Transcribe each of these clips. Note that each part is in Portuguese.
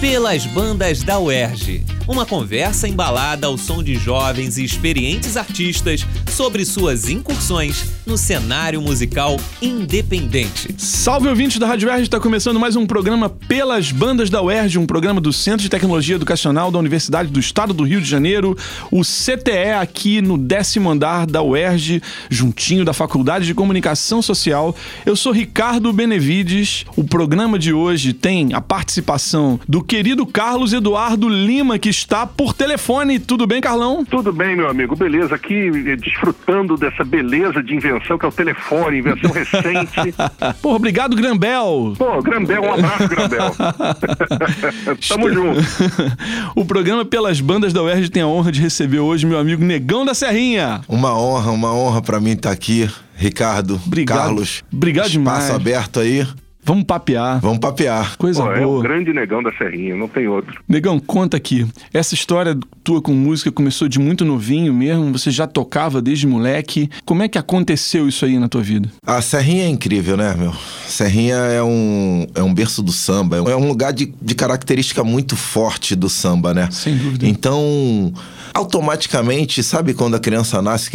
pelas bandas da UERJ. Uma conversa embalada ao som de jovens e experientes artistas sobre suas incursões no cenário musical independente. Salve ouvintes da Rádio UERJ, está começando mais um programa pelas bandas da UERJ, um programa do Centro de Tecnologia Educacional da Universidade do Estado do Rio de Janeiro, o CTE aqui no décimo andar da UERJ, juntinho da Faculdade de Comunicação Social. Eu sou Ricardo Benevides. O programa de hoje tem a participação do querido Carlos Eduardo Lima, que está por telefone. Tudo bem, Carlão? Tudo bem, meu amigo. Beleza. Aqui eh, desfrutando dessa beleza de invenção que é o telefone, invenção recente. Pô, obrigado, Grambel. Pô, Grambel, um abraço, Grambel. Tamo junto. o programa Pelas Bandas da UERJ tem a honra de receber hoje meu amigo Negão da Serrinha. Uma honra, uma honra para mim estar aqui. Ricardo, Obrigado. Carlos. Obrigado espaço demais. aberto aí. Vamos papear. Vamos papear. Coisa Pô, é o boa. grande negão da Serrinha, não tem outro. Negão, conta aqui. Essa história tua com música começou de muito novinho mesmo? Você já tocava desde moleque? Como é que aconteceu isso aí na tua vida? A Serrinha é incrível, né, meu? Serrinha é um, é um berço do samba. É um lugar de, de característica muito forte do samba, né? Sem dúvida. Então, automaticamente, sabe quando a criança nasce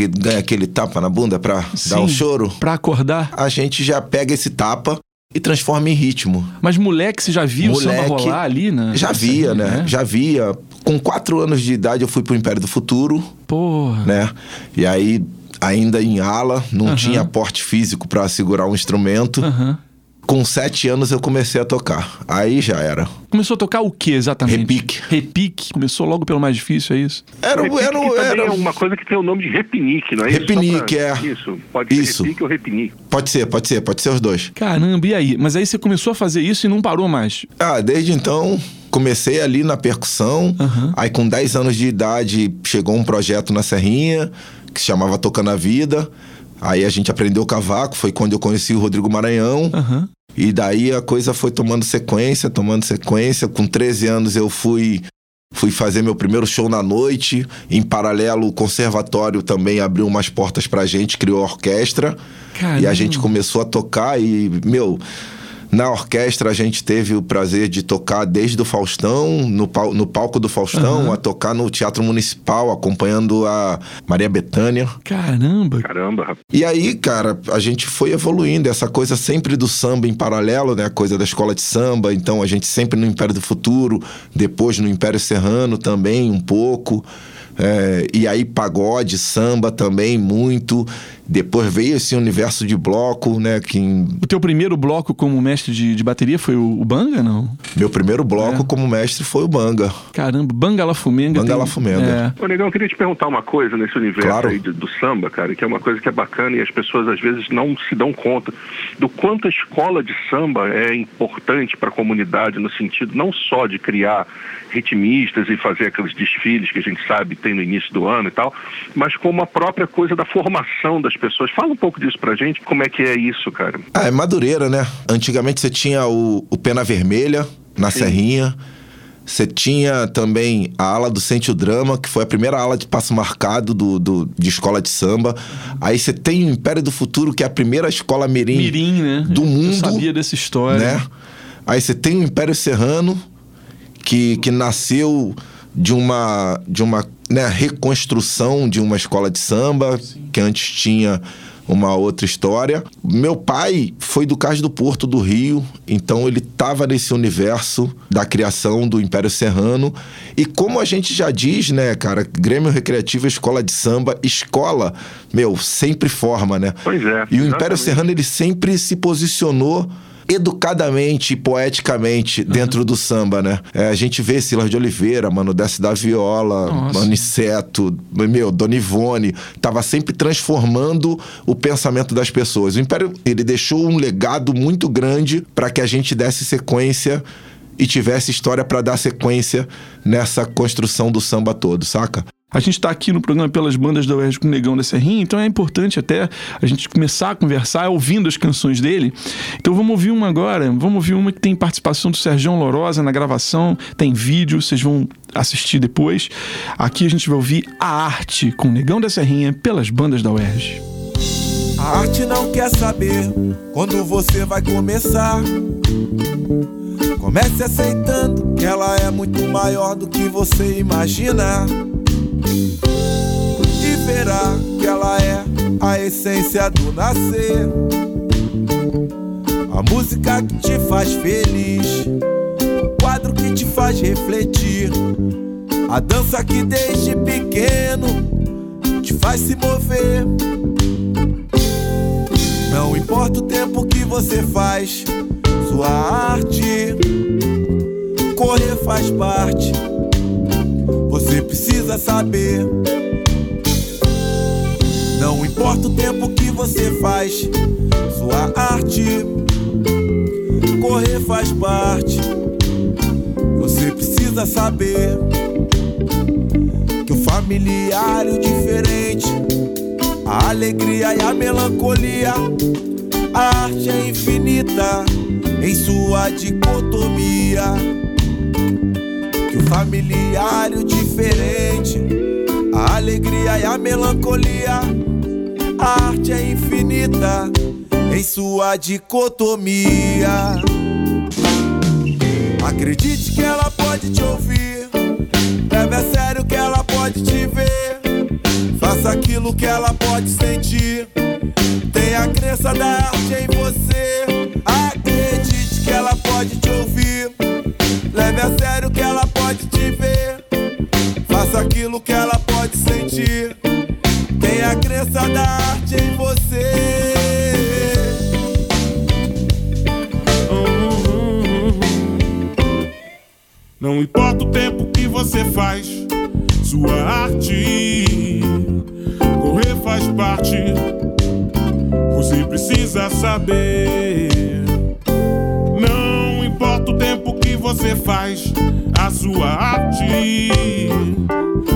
e transforma em ritmo. Mas moleque, você já viu o samba Moleque, rolar ali, né? Já via, né? Já via. Com quatro anos de idade eu fui pro Império do Futuro, Porra. né? E aí, ainda em ala, não Aham. tinha porte físico pra segurar um instrumento. Aham. Com sete anos eu comecei a tocar. Aí já era. Começou a tocar o que exatamente? Repique. Repique. Começou logo pelo mais difícil, é isso? Era, Repique era, era, é uma coisa que tem o nome de repinique, não é Repinique, isso? Pra- é. Isso, pode ser Isso. repique ou repinique. Pode ser, pode ser, pode ser os dois. Caramba, e aí? Mas aí você começou a fazer isso e não parou mais. Ah, desde então comecei ali na percussão. Aham. Aí com 10 anos de idade chegou um projeto na Serrinha que se chamava Tocando a Vida. Aí a gente aprendeu cavaco, foi quando eu conheci o Rodrigo Maranhão. Aham. E daí a coisa foi tomando sequência, tomando sequência. Com 13 anos eu fui fui fazer meu primeiro show na noite. Em paralelo, o conservatório também abriu umas portas pra gente, criou a orquestra. Caramba. E a gente começou a tocar e, meu, na orquestra a gente teve o prazer de tocar desde o Faustão, no, pal- no palco do Faustão, Aham. a tocar no Teatro Municipal, acompanhando a Maria Bethânia. Caramba. Caramba. E aí, cara, a gente foi evoluindo, essa coisa sempre do samba em paralelo, né? A coisa da escola de samba, então a gente sempre no Império do Futuro, depois no Império Serrano também, um pouco. É, e aí pagode, samba também, muito. Depois veio esse universo de bloco, né? Que em- O teu primeiro bloco como mestre de, de bateria foi o, o Banga, não? meu primeiro bloco É. como mestre foi o Banga. Caramba, Banga La Fumenga. Banga tem- La Fumenga. É. Ô, Negão, eu queria te perguntar uma coisa nesse universo Claro. aí do, do samba, cara, que é uma coisa que é bacana e as pessoas às vezes não se dão conta do quanto a escola de samba é importante para a comunidade no sentido não só de criar ritmistas e fazer aqueles desfiles que a gente sabe tem no início do ano e tal, mas como a própria coisa da formação das pessoas. Fala um pouco disso pra gente, como é que é isso, cara? Ah, é Madureira, né? Antigamente você tinha o, o Pena Vermelha, na Serrinha. Você tinha também a ala do Sente o Drama, que foi a primeira ala de passo marcado do, do- de escola de samba. Aí você tem o Império do Futuro, que é a primeira escola mirim, Mirim, né? do Eu mundo. sabia dessa história. né? Aí você tem o Império Serrano, que, que nasceu de uma, de uma né, reconstrução de uma escola de samba, que antes tinha uma outra história. Meu pai foi do Cais do Porto do Rio, então ele estava nesse universo da criação do Império Serrano. E como a gente já diz, né, cara, Grêmio Recreativo, Escola de Samba, escola, meu, sempre forma, né? Pois é, E o Império. Serrano, ele sempre se posicionou educadamente e poeticamente dentro do samba, né? É, a gente vê Silas de Oliveira, mano, Desce da Viola, Nossa. Maniceto, meu, Dona Ivone, tava sempre transformando o pensamento das pessoas. O Império, ele deixou um legado muito grande para que a gente desse sequência e tivesse história para dar sequência nessa construção do samba todo, saca? A gente está aqui no programa pelas bandas da UERJ com o Negão da Serrinha, então é importante até a gente começar a conversar ouvindo as canções dele. Então vamos ouvir uma agora, vamos ouvir uma que tem participação do Sergião Lorosa na gravação, tem vídeo, vocês vão assistir depois. Aqui a gente vai ouvir A Arte com o Negão da Serrinha pelas bandas da UERJ. A arte não quer saber quando você vai começar. Comece aceitando que ela é muito maior do que você imagina. Verá que ela é a essência do nascer. A música que te faz feliz, o quadro que te faz refletir, a dança que desde pequeno te faz se mover. Não importa o tempo que você faz, sua arte, correr faz parte. Você precisa saber. Não importa o tempo que você faz, sua arte, correr faz parte. Você precisa saber que o familiar e o diferente, a alegria e a melancolia, a arte é infinita em sua dicotomia. Que o familiar e o diferente, a alegria e a melancolia, a arte é infinita em sua dicotomia. Acredite que ela pode te ouvir. Leve a sério que ela pode te ver. Faça aquilo que ela pode sentir. Tenha a crença da arte em você. Acredite que ela pode te ouvir. Leve a sério que ela pode te ver. Faça aquilo que ela pode sentir. Tenha a crença da arte em você. Não importa o tempo que você faz, sua arte. Correr faz parte. Você precisa saber. Não importa o tempo que você faz, a sua arte.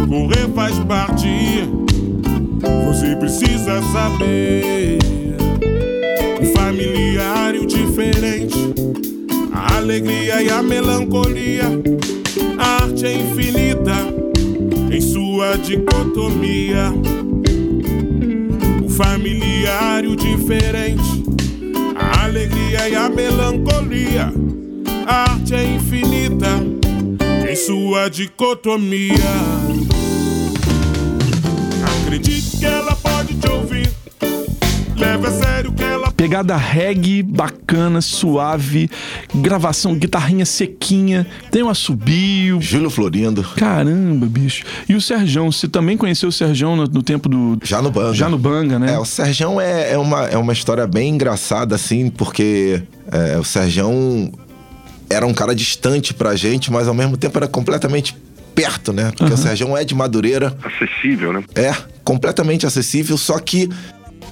Correr faz parte. Você precisa saber. O familiar e o diferente a alegria e a melancolia. A arte é infinita em sua dicotomia. O familiar e o diferente. A alegria e a melancolia. A arte é infinita em sua dicotomia. Pegada reggae, bacana, suave, gravação, guitarrinha sequinha, tem um assobio. Júlio Florindo, Caramba, bicho. E o Serjão, você também conheceu o Serjão no, no tempo do. já no bando. Já no Banga, né? É, o Serjão é, é, uma, é uma história bem engraçada, assim, porque é, o Serjão era um cara distante pra gente, mas ao mesmo tempo era completamente perto, né? Porque o Serjão é de Madureira, Acessível, né? é completamente acessível, só que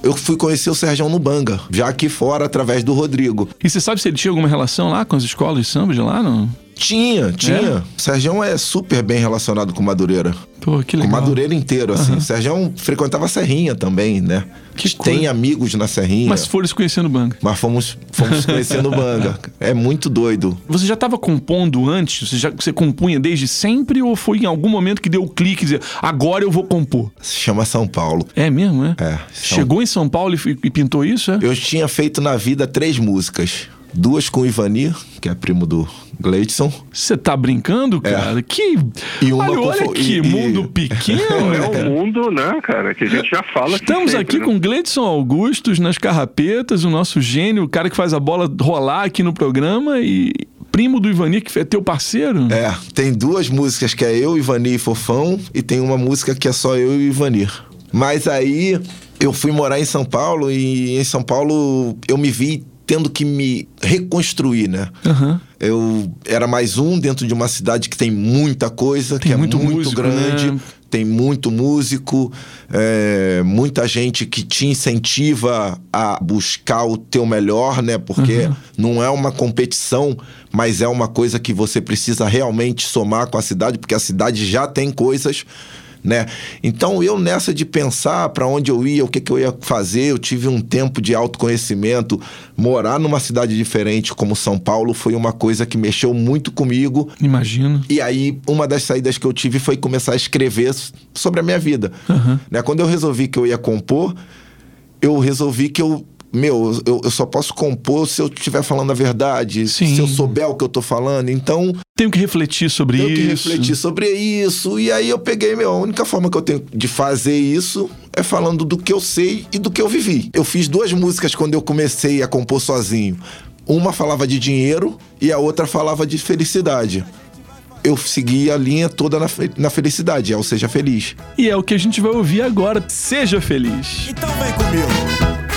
eu fui conhecer o Serjão no Banga, já aqui fora, através do Rodrigo. E você sabe se ele tinha alguma relação lá com as escolas de samba de lá, não? Tinha, tinha. O Serjão é super bem relacionado com Madureira. Pô, que Com legal. Madureira inteiro, assim. O Serjão frequentava a Serrinha também, né? Que Tem coisa. amigos na Serrinha. Mas foram se conhecer no Banga. Mas fomos, fomos conhecendo o Banga. É muito doido. Você já estava compondo antes? Você, já, você compunha desde sempre ou foi em algum momento que deu o clique e dizer, agora eu vou compor? Se chama São Paulo. É mesmo, é? É. São- Chegou em São Paulo e, e pintou isso, é? Eu tinha feito na vida três músicas. Duas com o Ivani, que é primo do Gleidson. Você tá brincando, cara? Que. É. E uma olha, com olha que e- mundo e- pequeno, É né, o cara? mundo, né, cara, que a gente já fala que Estamos sempre, aqui né? com Gleidson Augustos nas carrapetas, o nosso gênio, o cara que faz a bola rolar aqui no programa e primo do Ivani, que é teu parceiro. É, tem duas músicas que é eu, Ivani e Fofão, e tem uma música que é só eu e o Ivani. Mas aí eu fui morar em São Paulo e em São Paulo eu me vi tendo que me reconstruir, né? Aham. Eu era mais um dentro de uma cidade que tem muita coisa, Tem que é muito muito, músico, grande, né? tem muito músico, é, muita gente que te incentiva a buscar o teu melhor, né? Porque Uhum. não é uma competição, mas é uma coisa que você precisa realmente somar com a cidade, porque a cidade já tem coisas. Né? Então eu nessa de pensar para onde eu ia, o que, que eu ia fazer, eu tive um tempo de autoconhecimento. Morar numa cidade diferente como São Paulo foi uma coisa que mexeu muito comigo. Imagino. E aí, uma das saídas que eu tive foi começar a escrever sobre a minha vida. Né? Quando eu resolvi que eu ia compor, eu resolvi que eu meu, eu, eu só posso compor se eu estiver falando a verdade, Sim. se eu souber o que eu tô falando. Então, Tenho que refletir sobre tenho isso. que refletir sobre isso. E aí eu peguei, meu, a única forma que eu tenho de fazer isso é falando do que eu sei e do que eu vivi. Eu fiz duas músicas quando eu comecei a compor sozinho. Uma falava de dinheiro e a outra falava de felicidade. Eu segui a linha toda na, fe- na felicidade, é o Seja Feliz. E é o que a gente vai ouvir agora. Seja feliz. Então vem comigo.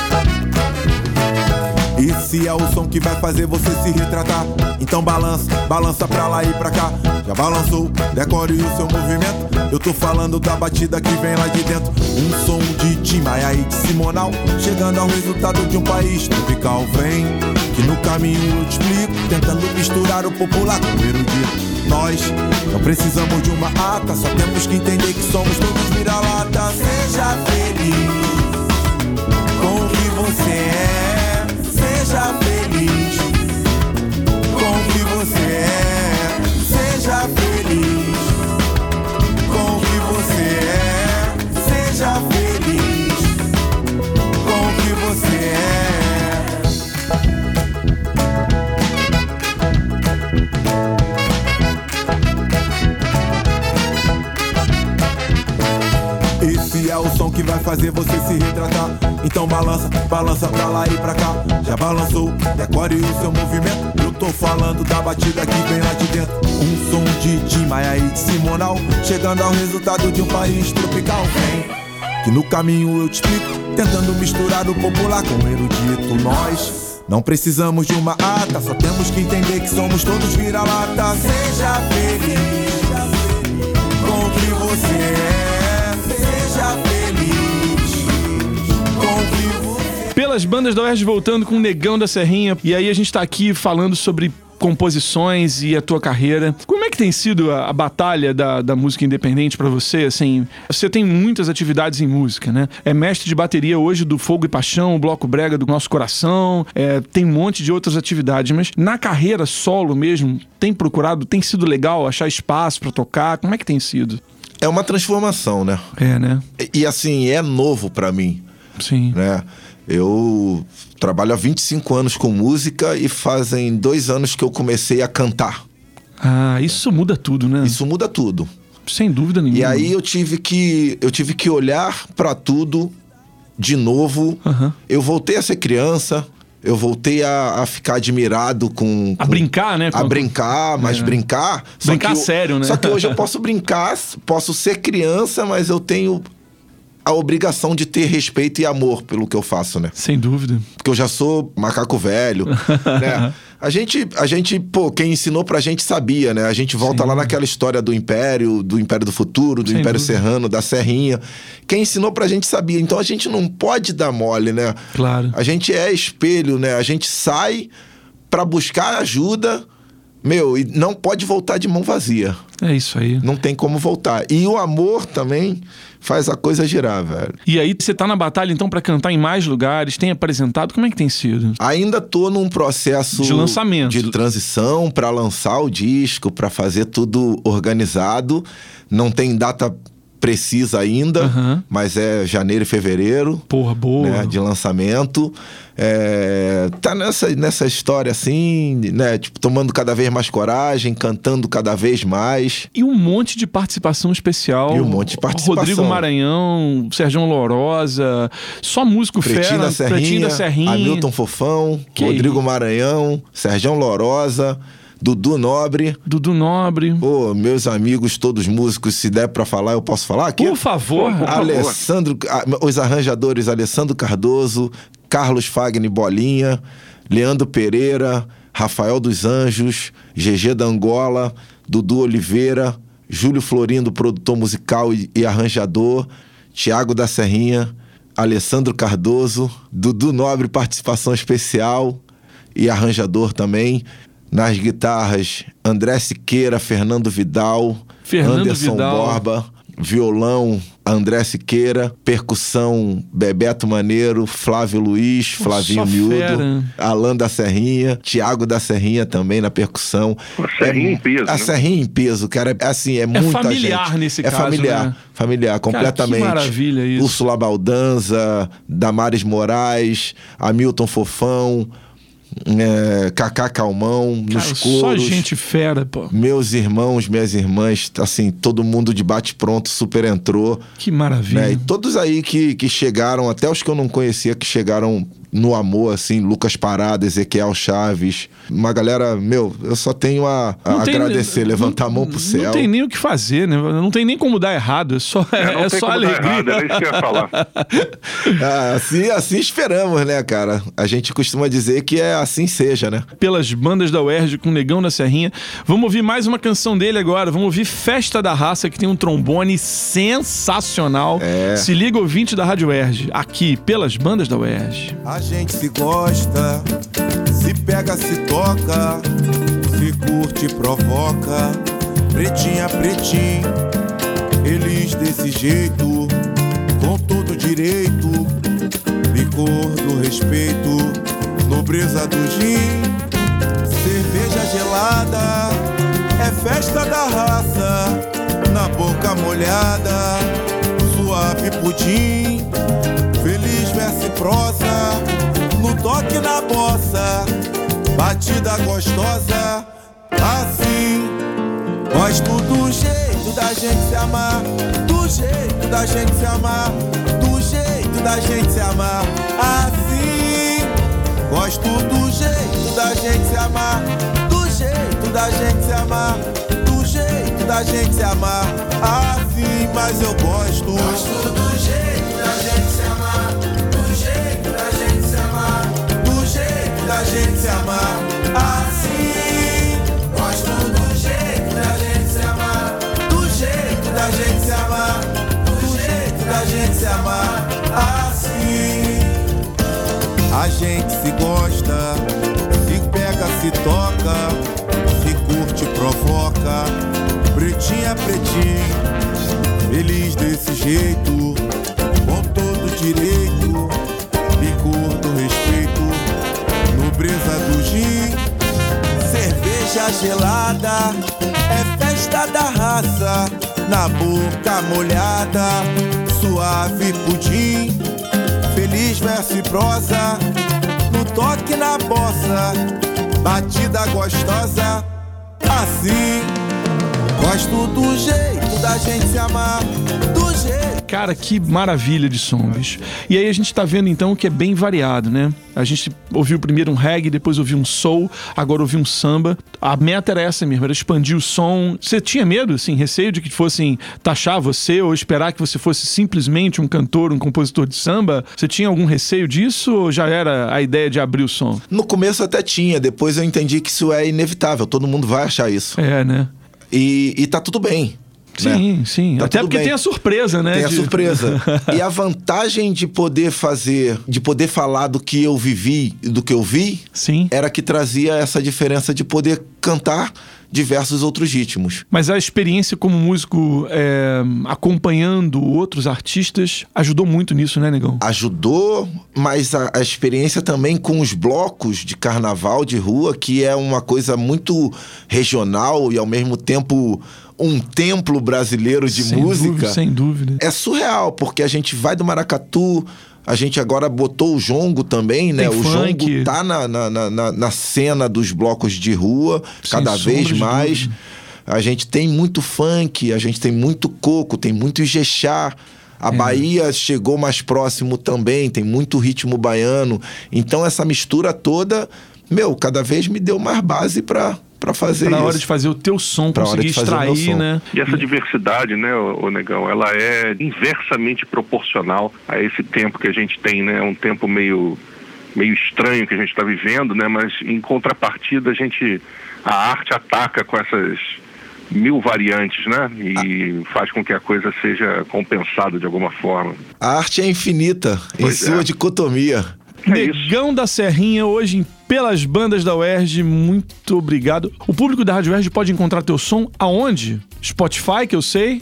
Esse é o som que vai fazer você se retratar. Então balança, balança pra lá e pra cá. Já balançou, decore o seu movimento. Eu tô falando da batida que vem lá de dentro. Um som de Tim Maia e de Simonal. Chegando ao resultado de um país tropical. Vem, que no caminho eu te explico. Tentando misturar o popular com o erudito. Nós não precisamos de uma ata, só temos que entender que somos todos vira-lata. Seja feliz com o que você é. Seja feliz fazer você se retratar. Então balança, balança pra lá e pra cá. Já balançou, decore o seu movimento. Eu tô falando da batida que vem lá de dentro. Um som de Tim Maia e de Simonal. Chegando ao resultado de um país tropical. Vem, que no caminho eu te explico. Tentando misturar o popular com o erudito. Nós não precisamos de uma ata, só temos que entender que somos todos vira-lata. Seja feliz com o que você é. Pelas bandas da UERJ voltando com o Negão da Serrinha. E aí a gente tá aqui falando sobre composições e a tua carreira. Como é que tem sido a, a batalha da, da música independente pra você? Assim, você tem muitas atividades em música, né? É mestre de bateria hoje do Fogo e Paixão, o Bloco Brega do Nosso Coração, é, tem um monte de outras atividades, mas na carreira solo mesmo, tem procurado, tem sido legal achar espaço pra tocar? Como é que tem sido? É uma transformação, né? É, né? E, e, assim, é novo pra mim, Sim. né? Eu trabalho há 25 anos com música e fazem dois anos que eu comecei a cantar. Ah, isso muda tudo, né? Isso muda tudo. Sem dúvida nenhuma. E aí eu tive que eu tive que olhar pra tudo de novo. Aham. Eu voltei a ser criança. Eu voltei a, a ficar admirado com, A com- brincar, né? A Com- brincar, mas É. brincar. Brincar eu- sério, né? Só que hoje eu posso brincar, posso ser criança, mas eu tenho a obrigação de ter respeito e amor pelo que eu faço, né? Sem dúvida. Porque eu já sou macaco velho, né? A gente, a gente, pô, quem ensinou pra gente sabia, né? A gente volta Sim. lá naquela história do Império, do Império do Futuro, do Sem Império dúvida. Serrano, da Serrinha. Quem ensinou pra gente sabia. Então a gente não pode dar mole, né? Claro. A gente é espelho, né? A gente sai pra buscar ajuda, meu, e não pode voltar de mão vazia. É isso aí. Não tem como voltar. E o amor também faz a coisa girar, velho. E aí, você tá na batalha, então, pra cantar em mais lugares, tem apresentado? Como é que tem sido? Ainda tô num processo De lançamento. de transição pra lançar o disco, pra fazer tudo organizado. Não tem data precisa ainda, Aham. mas é janeiro e fevereiro. Porra, boa. né, de lançamento. É, tá nessa, nessa história assim, né? Tipo, tomando cada vez mais coragem, cantando cada vez mais. E um monte de participação especial. E um monte de participação. Rodrigo Maranhão, Sérgio Lorosa, só músico Pretinho fera. Serrinha, Pretinho da Serrinha. Hamilton Fofão, Que Rodrigo? Maranhão, Sergião Lorosa, Dudu Nobre. Dudu Nobre. Pô, meus amigos, todos músicos, se der pra falar, eu posso falar aqui? Por favor. Alessandro, ah, os arranjadores Alessandro Cardoso, Carlos Fagner Bolinha, Leandro Pereira, Rafael dos Anjos, GG da Angola, Dudu Oliveira, Júlio Florindo, produtor musical e, e arranjador, Tiago da Serrinha, Alessandro Cardoso, Dudu Nobre, participação especial e arranjador também. Nas guitarras, André Siqueira, Fernando Vidal, Fernando Anderson Vidal. Borba, violão, André Siqueira, percussão, Bebeto Maneiro, Flávio Luiz, Flavinho Miúdo, fera. Alan da Serrinha, Tiago da Serrinha também na percussão. A Serrinha em peso, A né? Serrinha em peso, cara. É assim, é, muita familiar gente. nesse é caso, familiar, né? familiar, completamente. maravilha isso. Úrsula Baldanza, Damares Moraes, Hamilton Fofão, é, Cacá Calmão, nos Cara, coros. só gente fera, pô. Meus irmãos, minhas irmãs, assim, todo mundo de bate-pronto super entrou. Que maravilha. Né? E todos aí que, que chegaram, até os que eu não conhecia, que chegaram no amor, assim, Lucas Parada, Ezequiel Chaves. Uma galera, meu, eu só tenho a, a Não tem- agradecer, levantar a mão não- pro céu. Não tem nem o que fazer, né? Não tem nem como dar errado. É só, é, não tem só como dar alegria. errado, era isso que eu ia falar. Ah, assim, assim esperamos, né, cara? A gente costuma dizer que é assim seja, né? Pelas bandas da UERJ com o Negão da Serrinha. Vamos ouvir mais uma canção dele agora. Vamos ouvir Festa da Raça, que tem um trombone sensacional. É. Se liga, ouvinte da Rádio UERJ. Aqui, pelas bandas da UERJ. A gente se gosta, se pega, se toca, se curte, provoca. Pretinha, pretinho, eles desse jeito, com todo direito, licor do respeito, nobreza do gin, cerveja gelada, é festa da raça, na boca molhada, suave pudim. Prosa, no toque na bossa, batida gostosa, assim. Gosto do jeito da gente se amar, do jeito da gente se amar, do jeito da gente se amar, assim. Gosto do jeito da gente se amar, do jeito da gente se amar, do jeito da gente se amar, assim. Mas eu gosto. Gosto do jeito gente se amar, assim. Gosto do jeito da gente se amar, do jeito da gente se amar, do jeito da gente se amar, assim. A gente se gosta, se pega, se toca, se curte, provoca. Pretinha, pretinho, feliz desse jeito, com todo direito, gelada, é festa da raça, na boca molhada, suave pudim. Feliz verso e prosa, no toque na bossa, batida gostosa, assim. Gosto do jeito da gente se amar, do jeito. Cara, que maravilha de som, bicho. E aí a gente tá vendo então que é bem variado, né? A gente ouviu primeiro um reggae, depois ouviu um soul, agora ouviu um samba. A meta era essa mesmo, era expandir o som. Você tinha medo, assim, receio de que fossem taxar você ou esperar que você fosse simplesmente um cantor, um compositor de samba? Você tinha algum receio disso ou já era a ideia de abrir o som? No começo até tinha, depois eu entendi que isso é inevitável, todo mundo vai achar isso. É, né? E, e tá tudo bem. Né? Sim, sim. Tá Até porque bem. tem a surpresa, né? Tem a de- surpresa. e a vantagem de poder fazer, de poder falar do que eu vivi e do que eu vi, Sim. era que trazia essa diferença de poder cantar diversos outros ritmos. Mas a experiência como músico é, acompanhando outros artistas ajudou muito nisso, né, Negão? Ajudou, mas a, a experiência também com os blocos de carnaval de rua, que é uma coisa muito regional e ao mesmo tempo um templo brasileiro de Sem música. dúvida, sem dúvida. É surreal, porque a gente vai do Maracatu, a gente agora botou o jongo também, né? Tem o funk. jongo tá na, na, na- na- na cena dos blocos de rua, Sem cada vez mais. A gente tem muito funk, a gente tem muito coco, tem muito ijexá. A É. Bahia chegou mais próximo também, tem muito ritmo baiano. Então essa mistura toda, meu, cada vez me deu mais base pra pra fazer Pra isso. hora de fazer o teu som, Pra hora conseguir de fazer o meu extrair, som. né? E essa diversidade, né, ô Negão, ela é inversamente proporcional a esse tempo que a gente tem, né? Um tempo meio, meio estranho que a gente está vivendo, né? Mas em contrapartida a gente, a arte ataca com essas mil variantes, né? E faz com que a coisa seja compensada de alguma forma. A arte é infinita em Pois sua é. dicotomia. É isso. Negão da Serrinha, hoje em Pelas Bandas da UERJ, muito obrigado. O público da Rádio UERJ pode encontrar teu som aonde? Spotify, que eu sei.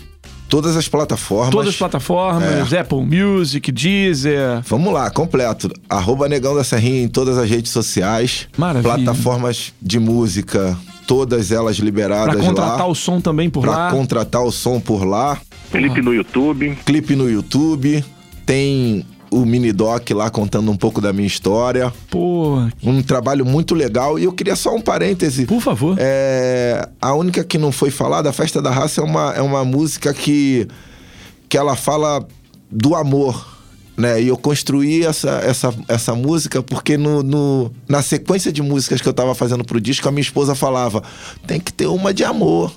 Todas as plataformas. Todas as plataformas, Apple Music, Deezer. Vamos lá, completo. Arroba Negão da Serrinha em todas as redes sociais. Maravilha. Plataformas de música, todas elas liberadas Pra contratar lá. o som também por pra lá. contratar o som por lá. Felipe no YouTube. Clipe no YouTube. Tem o mini doc lá contando um pouco da minha história. Pô, Um trabalho muito legal. E eu queria só um parêntese. por favor. É, a única que não foi falada, a Festa da Raça, é uma, é uma música que, que ela fala do amor. Né? E eu construí essa, essa, essa música porque no, no- na sequência de músicas que eu tava fazendo pro disco, a minha esposa falava: tem que ter uma de amor.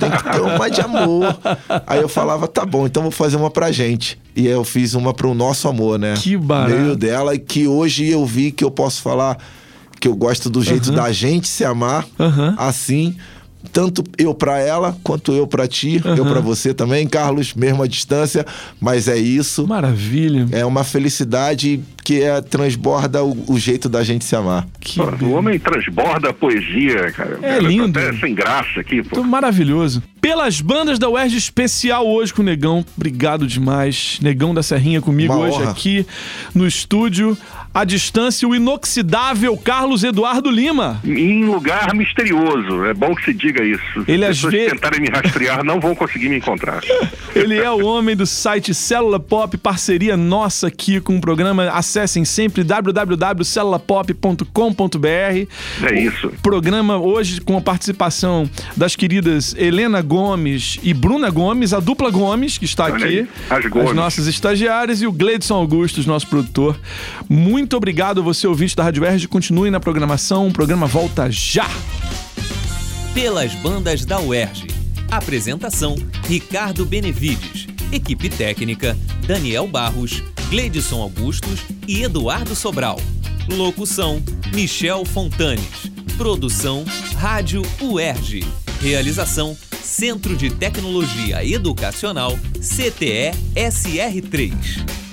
Tem que ter uma de amor. Aí eu falava, tá bom, então vou fazer uma pra gente. E aí eu fiz uma pro nosso amor, né? Que barato. Meio dela, e que hoje eu vi que eu posso falar que eu gosto do jeito da gente se amar Aham. assim. Tanto eu pra ela, quanto eu pra ti, eu pra você também, Carlos, mesmo a distância, mas é isso. Maravilha. É uma felicidade que é, transborda o, o jeito da gente se amar. Que Pô, o homem transborda a poesia, cara. É tô lindo. Até sem graça aqui, pô. Tô maravilhoso. Pelas bandas da UERJ especial hoje com o Negão. Obrigado demais. Negão da Serrinha comigo Uma hoje honra. aqui no estúdio. À distância, o inoxidável Carlos Eduardo Lima. Em lugar misterioso. É bom que se diga isso. Ele As pessoas que tentarem me rastrear não vão conseguir me encontrar. Ele é o homem do site Célula Pop, parceria nossa aqui com o programa. Acessem sempre www.celulapop.com.br. É isso. Programa hoje com a participação das queridas Helena Gomes e Bruna Gomes, a dupla Gomes, que está Olha aqui. aí, as Gomes. nossas estagiárias e o Gleidson Augustos, nosso produtor. Muito obrigado, você ouvinte da Rádio Verde. Continue na programação. O programa volta já. Pelas bandas da UERJ. Apresentação: Ricardo Benevides. Equipe técnica: Daniel Barros, Gleidson Augustos e Eduardo Sobral. Locução: Michel Fontanes. Produção: Rádio UERJ. Realização: Centro de Tecnologia Educacional CTE SR3.